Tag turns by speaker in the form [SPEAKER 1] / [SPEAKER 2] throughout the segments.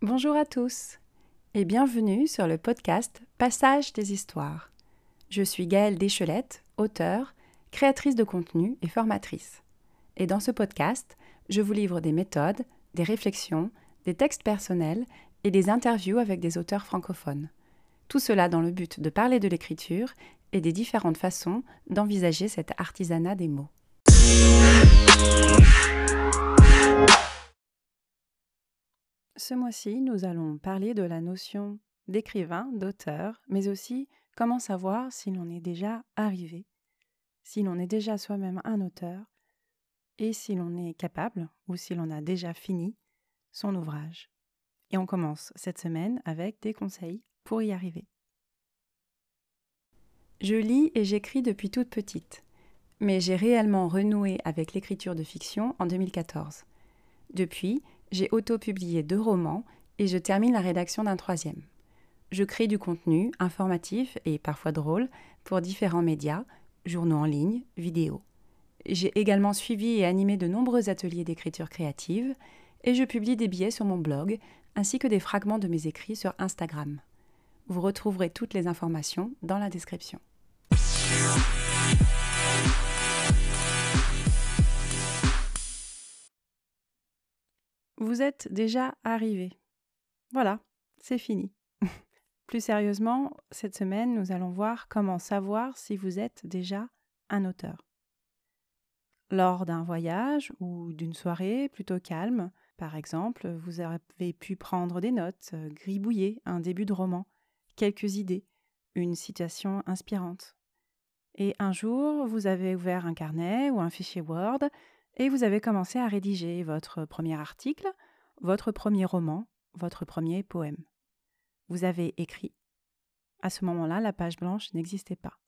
[SPEAKER 1] Bonjour à tous et bienvenue sur le podcast Passage des histoires. Je suis Gaëlle Deschelette, auteure, créatrice de contenu et formatrice. Et dans ce podcast, je vous livre des méthodes, des réflexions, des textes personnels et des interviews avec des auteurs francophones. Tout cela dans le but de parler de l'écriture et des différentes façons d'envisager cet artisanat des mots. Ce mois-ci, nous allons parler de la notion d'écrivain, d'auteur, mais aussi comment savoir si l'on est déjà arrivé, si l'on est déjà soi-même un auteur, et si l'on est capable ou si l'on a déjà fini son ouvrage. Et on commence cette semaine avec des conseils pour y arriver. Je lis et j'écris depuis toute petite, mais j'ai réellement renoué avec l'écriture de fiction en 2014. Depuis, j'ai auto-publié deux romans et je termine la rédaction d'un troisième. Je crée du contenu informatif et parfois drôle pour différents médias, journaux en ligne, vidéos. J'ai également suivi et animé de nombreux ateliers d'écriture créative et je publie des billets sur mon blog ainsi que des fragments de mes écrits sur Instagram. Vous retrouverez toutes les informations dans la description. Vous êtes déjà arrivé. Voilà, c'est fini. Plus sérieusement, cette semaine, nous allons voir comment savoir si vous êtes déjà un auteur. Lors d'un voyage ou d'une soirée plutôt calme, par exemple, vous avez pu prendre des notes, euh, gribouiller un début de roman, quelques idées, une situation inspirante. Et un jour, vous avez ouvert un carnet ou un fichier Word et vous avez commencé à rédiger votre premier article, votre premier roman, votre premier poème. Vous avez écrit. À ce moment-là, la page blanche n'existait pas.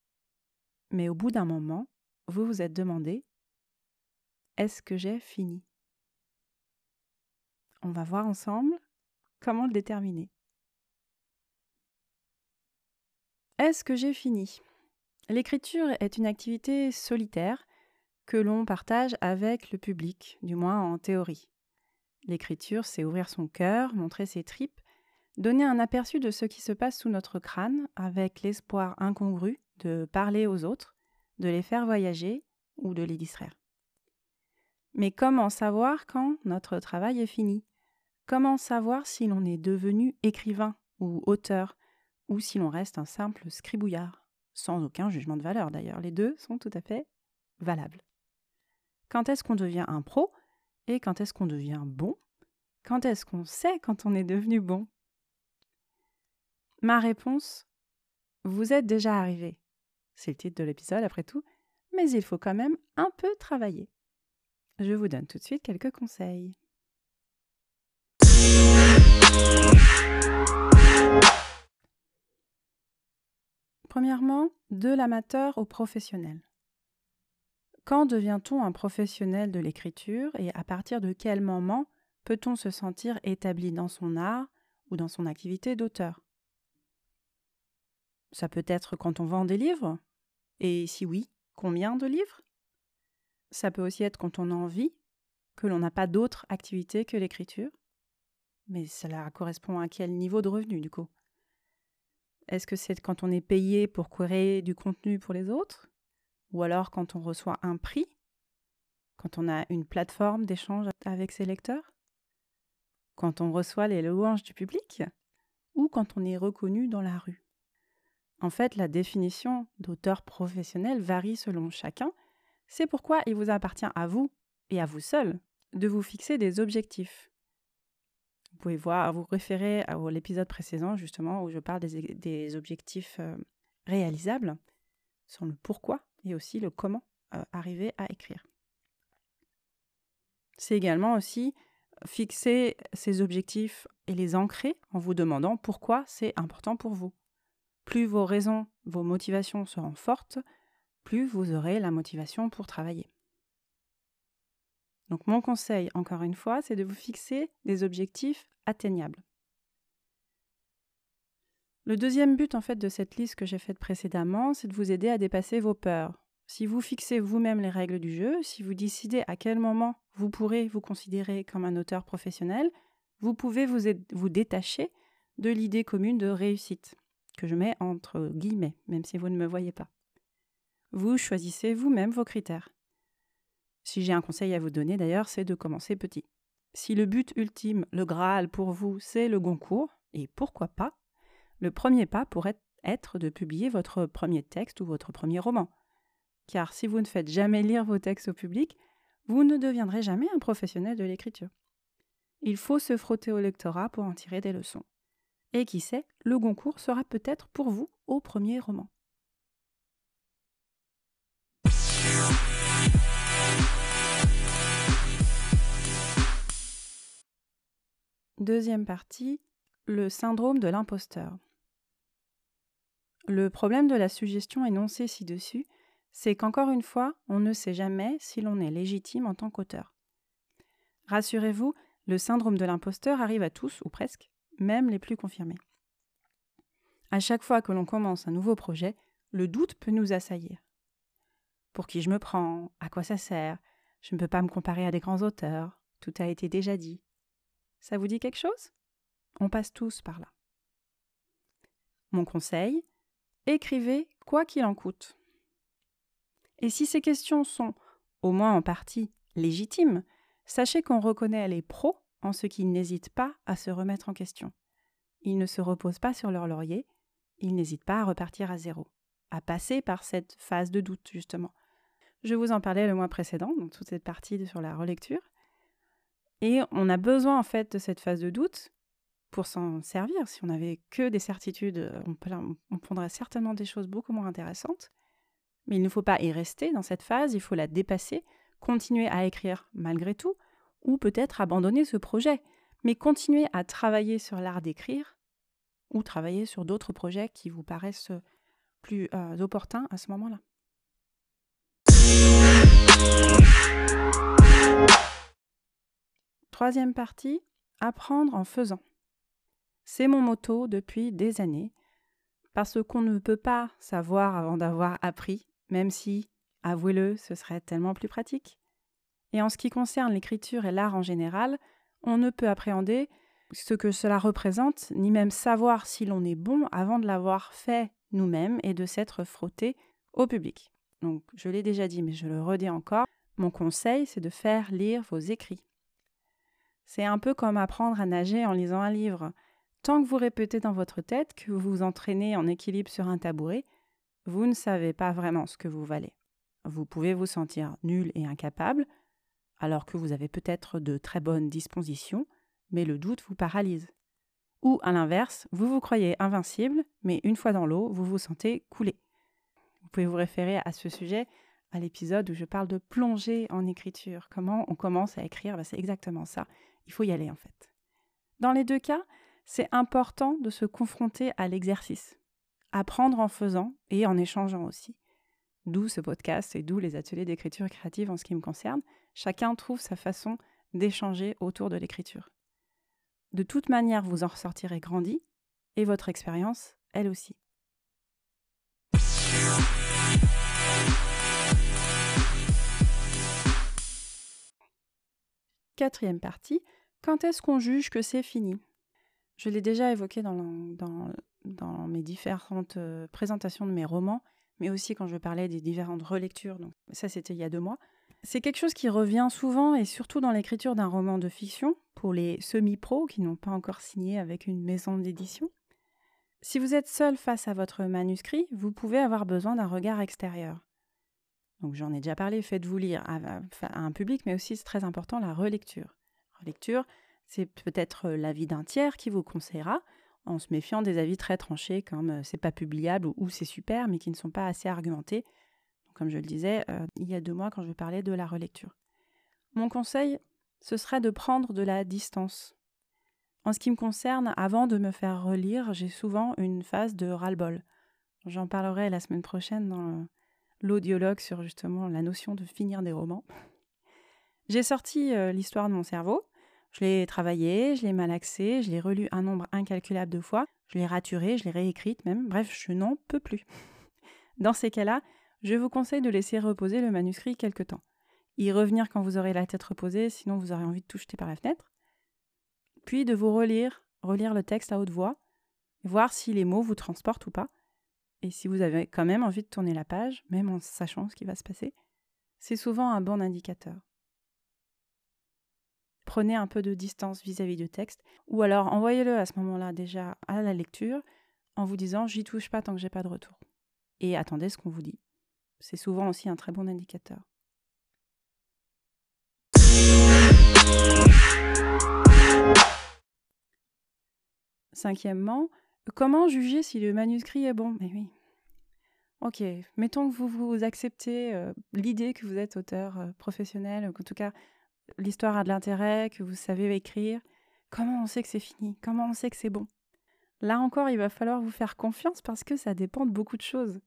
[SPEAKER 1] Mais au bout d'un moment, vous vous êtes demandé Est-ce que j'ai fini? On va voir ensemble comment le déterminer. Est-ce que j'ai fini? L'écriture est une activité solitaire que l'on partage avec le public, du moins en théorie. L'écriture, c'est ouvrir son cœur, montrer ses tripes, donner un aperçu de ce qui se passe sous notre crâne avec l'espoir incongru de parler aux autres, de les faire voyager ou de les distraire. Mais comment savoir quand notre travail est fini? Comment savoir si l'on est devenu écrivain ou auteur, ou si l'on reste un simple scribouillard? Sans aucun jugement de valeur d'ailleurs, les deux sont tout à fait valables. Quand est-ce qu'on devient un pro et quand est-ce qu'on devient bon? Quand est-ce qu'on sait quand on est devenu bon? Ma réponse, vous êtes déjà arrivé. C'est le titre de l'épisode après tout, mais il faut quand même un peu travailler. Je vous donne tout de suite quelques conseils. Premièrement, de l'amateur au professionnel. Quand devient-on un professionnel de l'écriture et à partir de quel moment peut-on se sentir établi dans son art ou dans son activité d'auteur? Ça peut être quand on vend des livres Et si oui, combien de livres? Ça peut aussi être quand on en vit, que l'on n'a pas d'autre activité que l'écriture. Mais cela correspond à quel niveau de revenu du coup? Est-ce que c'est quand on est payé pour créer du contenu pour les autres? Ou alors quand on reçoit un prix? Quand on a une plateforme d'échange avec ses lecteurs? Quand on reçoit les louanges du public? Ou quand on est reconnu dans la rue? En fait, la définition d'auteur professionnel varie selon chacun. C'est pourquoi il vous appartient à vous, et à vous seul, de vous fixer des objectifs pouvez voir, vous référer à l'épisode précédent justement où je parle des, objectifs euh, réalisables, sur le pourquoi et aussi le comment euh, arriver à écrire. C'est également aussi fixer ces objectifs et les ancrer en vous demandant pourquoi c'est important pour vous. Plus vos raisons, vos motivations seront fortes, plus vous aurez la motivation pour travailler. Donc mon conseil, encore une fois, c'est de vous fixer des objectifs atteignables. Le deuxième but en fait de cette liste que j'ai faite précédemment, c'est de vous aider à dépasser vos peurs. Si vous fixez vous-même les règles du jeu, si vous décidez à quel moment vous pourrez vous considérer comme un auteur professionnel, vous pouvez vous, vous détacher de l'idée commune de réussite, que je mets entre guillemets, même si vous ne me voyez pas. Vous choisissez vous-même vos critères. Si j'ai un conseil à vous donner d'ailleurs, c'est de commencer petit. Si le but ultime, le Graal pour vous, c'est le Goncourt, et pourquoi pas, le premier pas pourrait être de publier votre premier texte ou votre premier roman. Car si vous ne faites jamais lire vos textes au public, vous ne deviendrez jamais un professionnel de l'écriture. Il faut se frotter au lectorat pour en tirer des leçons. Et qui sait, le Goncourt sera peut-être pour vous au premier roman. Deuxième partie, le syndrome de l'imposteur. Le problème de la suggestion énoncée ci-dessus, c'est qu'encore une fois, on ne sait jamais si l'on est légitime en tant qu'auteur. Rassurez-vous, le syndrome de l'imposteur arrive à tous, ou presque, même les plus confirmés. À chaque fois que l'on commence un nouveau projet, le doute peut nous assaillir. Pour qui je me prends? À quoi ça sert? Je ne peux pas me comparer à des grands auteurs. Tout a été déjà dit. Ça vous dit quelque chose? On passe tous par là. Mon conseil, écrivez quoi qu'il en coûte. Et si ces questions sont, au moins en partie, légitimes, sachez qu'on reconnaît les pros en ce qu'ils n'hésitent pas à se remettre en question. Ils ne se reposent pas sur leur laurier, ils n'hésitent pas à repartir à zéro, à passer par cette phase de doute, justement. Je vous en parlais le mois précédent, dans toute cette partie sur la relecture. Et on a besoin en fait de cette phase de doute pour s'en servir. Si on n'avait que des certitudes, on, prendrait certainement des choses beaucoup moins intéressantes. Mais il ne faut pas y rester dans cette phase, il faut la dépasser, continuer à écrire malgré tout, ou peut-être abandonner ce projet, mais continuer à travailler sur l'art d'écrire, ou travailler sur d'autres projets qui vous paraissent plus euh, opportuns à ce moment-là. Troisième partie, apprendre en faisant. C'est mon motto depuis des années, parce qu'on ne peut pas savoir avant d'avoir appris, même si, avouez-le, ce serait tellement plus pratique. Et en ce qui concerne l'écriture et l'art en général, on ne peut appréhender ce que cela représente, ni même savoir si l'on est bon avant de l'avoir fait nous-mêmes et de s'être frotté au public. Donc, je l'ai déjà dit, mais je le redis encore, mon conseil, c'est de faire lire vos écrits. C'est un peu comme apprendre à nager en lisant un livre. Tant que vous répétez dans votre tête que vous vous entraînez en équilibre sur un tabouret, vous ne savez pas vraiment ce que vous valez. Vous pouvez vous sentir nul et incapable, alors que vous avez peut-être de très bonnes dispositions, mais le doute vous paralyse. Ou, à l'inverse, vous vous croyez invincible, mais une fois dans l'eau, vous vous sentez couler. Vous pouvez vous référer à ce sujet à l'épisode où je parle de plonger en écriture. Comment on commence à écrire, bah, c'est exactement ça. Il faut y aller en fait. Dans les deux cas, c'est important de se confronter à l'exercice, apprendre en faisant et en échangeant aussi. D'où ce podcast et d'où les ateliers d'écriture créative en ce qui me concerne. Chacun trouve sa façon d'échanger autour de l'écriture. De toute manière, vous en ressortirez grandi et votre expérience, elle aussi. Quatrième partie, quand est-ce qu'on juge que c'est fini? Je l'ai déjà évoqué dans, mes différentes euh, présentations de mes romans, mais aussi quand je parlais des différentes relectures. Donc ça, c'était il y a deux mois. C'est quelque chose qui revient souvent et surtout dans l'écriture d'un roman de fiction, pour les semi-pros qui n'ont pas encore signé avec une maison d'édition. Si vous êtes seul face à votre manuscrit, vous pouvez avoir besoin d'un regard extérieur. Donc j'en ai déjà parlé, faites-vous lire à, un public, mais aussi c'est très important la relecture. Relecture, c'est peut-être euh, l'avis d'un tiers qui vous conseillera, en se méfiant des avis très tranchés comme euh, c'est pas publiable ou, c'est super, mais qui ne sont pas assez argumentés. comme je le disais euh, il y a deux mois quand je parlais de la relecture. Mon conseil, ce serait de prendre de la distance. En ce qui me concerne, avant de me faire relire, j'ai souvent une phase de ras-le-bol. J'en parlerai la semaine prochaine dans l'audiologue sur justement la notion de finir des romans. J'ai sorti euh, l'histoire de mon cerveau, je l'ai travaillé, je l'ai malaxé, je l'ai relu un nombre incalculable de fois. je l'ai raturée, je l'ai réécrite même, bref, je n'en peux plus. Dans ces cas-là, je vous conseille de laisser reposer le manuscrit quelque temps. Y revenir quand vous aurez la tête reposée, sinon vous aurez envie de tout jeter par la fenêtre. Puis de vous relire, relire le texte à haute voix, voir si les mots vous transportent ou pas, et si vous avez quand même envie de tourner la page, même en sachant ce qui va se passer. C'est souvent un bon indicateur. Prenez un peu de distance vis-à-vis du texte, ou alors envoyez-le à ce moment-là déjà à la lecture en vous disant j'y touche pas tant que j'ai pas de retour. Et attendez ce qu'on vous dit. C'est souvent aussi un très bon indicateur. Cinquièmement, comment juger si le manuscrit est bon? Mais oui. Ok, mettons que vous, vous acceptez euh, l'idée que vous êtes auteur euh, professionnel, qu'en tout cas l'histoire a de l'intérêt, que vous savez écrire. Comment on sait que c'est fini? Comment on sait que c'est bon? Là encore, il va falloir vous faire confiance parce que ça dépend de beaucoup de choses.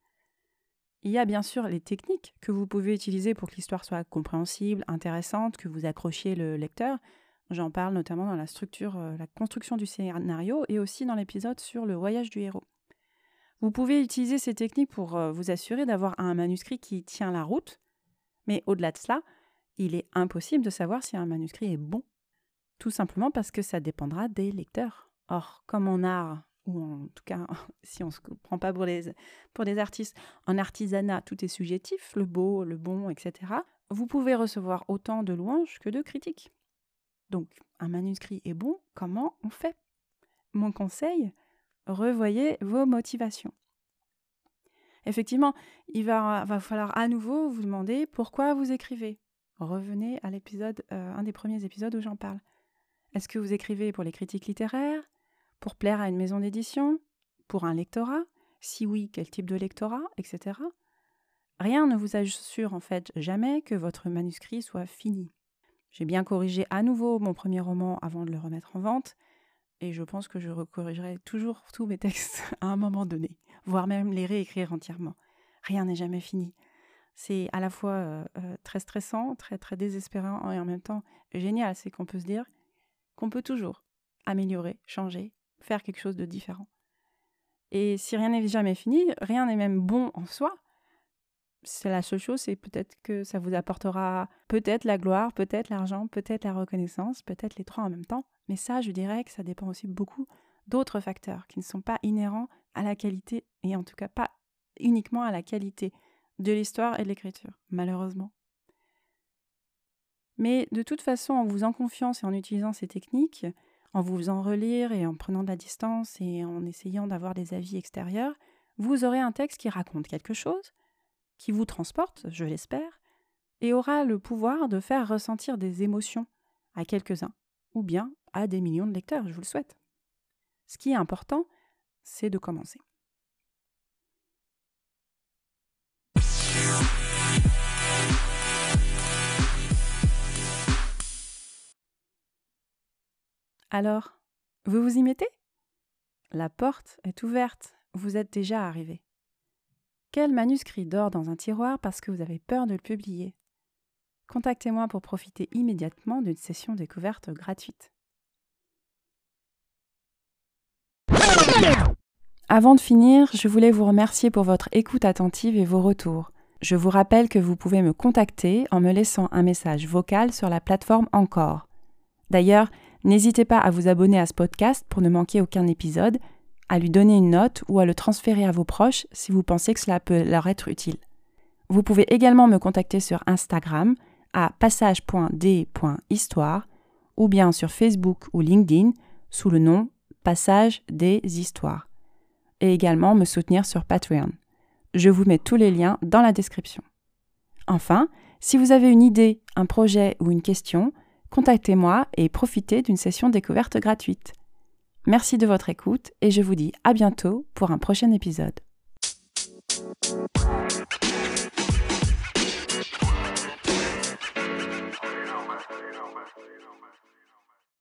[SPEAKER 1] Il y a bien sûr les techniques que vous pouvez utiliser pour que l'histoire soit compréhensible, intéressante, que vous accrochiez le lecteur. J'en parle notamment dans la structure, euh, la construction du scénario et aussi dans l'épisode sur le voyage du héros. Vous pouvez utiliser ces techniques pour euh, vous assurer d'avoir un manuscrit qui tient la route, mais au-delà de cela, il est impossible de savoir si un manuscrit est bon, tout simplement parce que ça dépendra des lecteurs. Or, comme en art, ou en tout cas, si on ne se prend pas pour, les, pour des artistes, en artisanat, tout est subjectif, le beau, le bon, etc. Vous pouvez recevoir autant de louanges que de critiques. Donc, un manuscrit est bon, comment on fait? Mon conseil, revoyez vos motivations. Effectivement, il va, falloir à nouveau vous demander pourquoi vous écrivez. Revenez à l'épisode, euh, un des premiers épisodes où j'en parle. Est-ce que vous écrivez pour les critiques littéraires? Pour plaire à une maison d'édition? Pour un lectorat? Si oui, quel type de lectorat? Etc. Rien ne vous assure en fait jamais que votre manuscrit soit fini. J'ai bien corrigé à nouveau mon premier roman avant de le remettre en vente, et je pense que je recorrigerai toujours tous mes textes à un moment donné, voire même les réécrire entièrement. Rien n'est jamais fini. C'est à la fois euh, euh, très stressant, très très désespérant et en même temps génial. C'est qu'on peut se dire qu'on peut toujours améliorer, changer, faire quelque chose de différent. Et si rien n'est jamais fini, rien n'est même bon en soi, c'est la seule chose, c'est peut-être que ça vous apportera peut-être la gloire, peut-être l'argent, peut-être la reconnaissance, peut-être les trois en même temps. Mais ça, je dirais que ça dépend aussi beaucoup d'autres facteurs qui ne sont pas inhérents à la qualité, et en tout cas pas uniquement à la qualité de l'histoire et de l'écriture, malheureusement. Mais de toute façon, en vous faisant confiance et en utilisant ces techniques, en vous faisant relire et en prenant de la distance et en essayant d'avoir des avis extérieurs, vous aurez un texte qui raconte quelque chose, qui vous transporte, je l'espère, et aura le pouvoir de faire ressentir des émotions à quelques-uns, ou bien à des millions de lecteurs, je vous le souhaite. Ce qui est important, c'est de commencer. Alors, vous vous y mettez? La porte est ouverte, vous êtes déjà arrivé. Quel manuscrit dort dans un tiroir parce que vous avez peur de le publier? Contactez-moi pour profiter immédiatement d'une session découverte gratuite. Avant de finir, je voulais vous remercier pour votre écoute attentive et vos retours. Je vous rappelle que vous pouvez me contacter en me laissant un message vocal sur la plateforme Encore. D'ailleurs, N'hésitez pas à vous abonner à ce podcast pour ne manquer aucun épisode, à lui donner une note ou à le transférer à vos proches si vous pensez que cela peut leur être utile. Vous pouvez également me contacter sur Instagram à passage.d.histoire ou bien sur Facebook ou LinkedIn sous le nom Passage des Histoires. Et également me soutenir sur Patreon. Je vous mets tous les liens dans la description. Enfin, si vous avez une idée, un projet ou une question, contactez-moi et profitez d'une session découverte gratuite. Merci de votre écoute et je vous dis à bientôt pour un prochain épisode.